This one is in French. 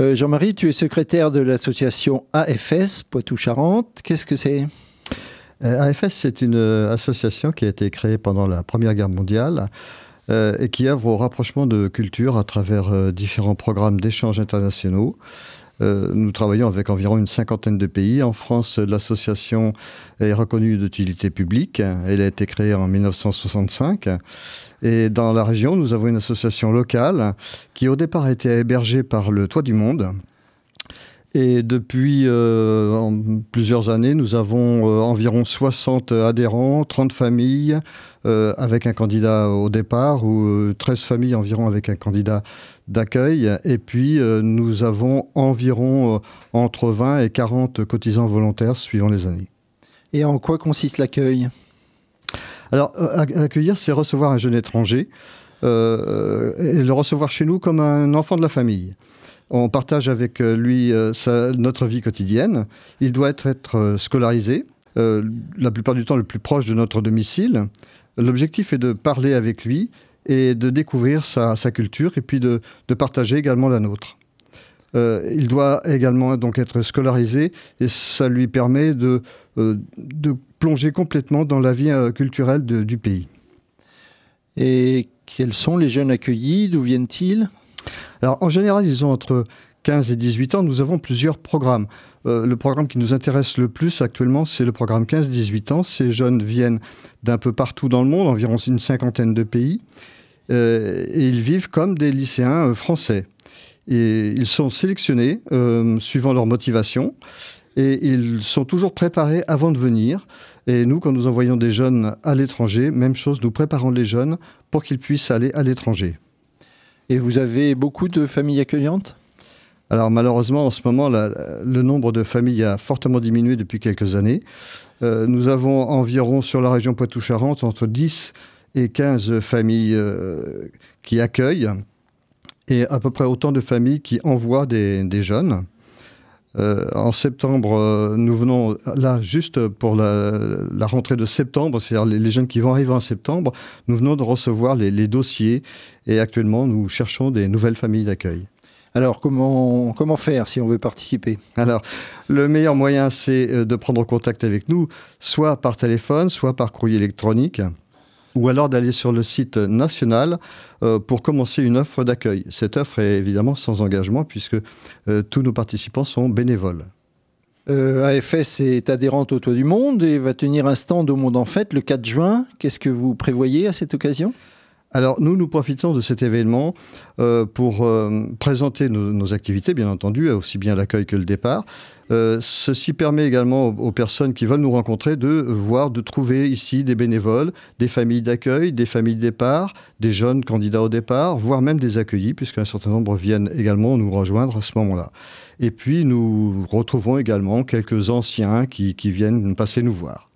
Euh, Jean-Marie, tu es secrétaire de l'association AFS Poitou-Charentes. Qu'est-ce que c'est? Euh, AFS, c'est une association qui a été créée pendant la Première Guerre mondiale et qui œuvre au rapprochement de cultures à travers différents programmes d'échanges internationaux. Euh, nous travaillons avec environ une cinquantaine de pays. En France, l'association est reconnue d'utilité publique. Elle a été créée en 1965. Et dans la région, nous avons une association locale qui au départ été hébergée par le Toit du Monde. Et depuis euh, plusieurs années, nous avons euh, environ 60 adhérents, 30 familles avec un candidat au départ ou 13 familles environ avec un candidat d'accueil. Et puis, euh, nous avons environ euh, entre 20 et 40 cotisants volontaires suivant les années. Et en quoi consiste l'accueil? Alors, euh, accueillir, c'est recevoir un jeune étranger et le recevoir chez nous comme un enfant de la famille. On partage avec lui notre vie quotidienne. Il doit être, être scolarisé, la plupart du temps le plus proche de notre domicile. L'objectif est de parler avec lui et de découvrir sa, culture et puis de, partager également la nôtre. Euh, il doit également donc être scolarisé et ça lui permet de, euh, plonger complètement dans la vie euh, culturelle du pays. Et quels sont les jeunes accueillis? D'où viennent-ils? Alors en général, ils ont entre 15 et 18 ans. Nous avons plusieurs programmes. le programme qui nous intéresse le plus actuellement, c'est le programme 15-18 ans. Ces jeunes viennent d'un peu partout dans le monde, environ une cinquantaine de pays. Euh, ils vivent comme des lycéens euh, français. Et ils sont sélectionnés euh, suivant leur motivation et ils sont toujours préparés avant de venir. Et nous, quand nous envoyons des jeunes à l'étranger, même chose, nous préparons les jeunes pour qu'ils puissent aller à l'étranger. Et vous avez beaucoup de familles accueillantes? Alors malheureusement, en ce moment, le nombre de familles a fortement diminué depuis quelques années. nous avons environ sur la région Poitou-Charentes entre 10 et 15 familles euh, qui accueillent et à peu près autant de familles qui envoient des, jeunes. Euh, en septembre, euh, nous venons là juste pour la, rentrée de septembre, c'est-à-dire les, jeunes qui vont arriver en septembre, nous venons de recevoir les, les dossiers et actuellement nous cherchons des nouvelles familles d'accueil. Alors, comment, comment faire si on veut participer? Alors, le meilleur moyen, c'est de prendre contact avec nous, soit par téléphone, soit par courrier électronique ou alors d'aller sur le site national euh, pour commencer une offre d'accueil. Cette offre est évidemment sans engagement puisque euh, tous nos participants sont bénévoles. Euh, AFS est adhérente au Toit du Monde et va tenir un stand au Monde en Fête le 4 juin. Qu'est-ce que vous prévoyez à cette occasion? Alors nous, nous profitons de cet événement euh, pour euh, présenter nos, activités, bien entendu, aussi bien l'accueil que le départ. Euh, ceci permet également aux, personnes qui veulent nous rencontrer de voir, de trouver ici des bénévoles, des familles d'accueil, des familles de départ, des jeunes candidats au départ, voire même des accueillis, puisqu'un certain nombre viennent également nous rejoindre à ce moment-là. Et puis nous retrouvons également quelques anciens qui viennent passer nous voir.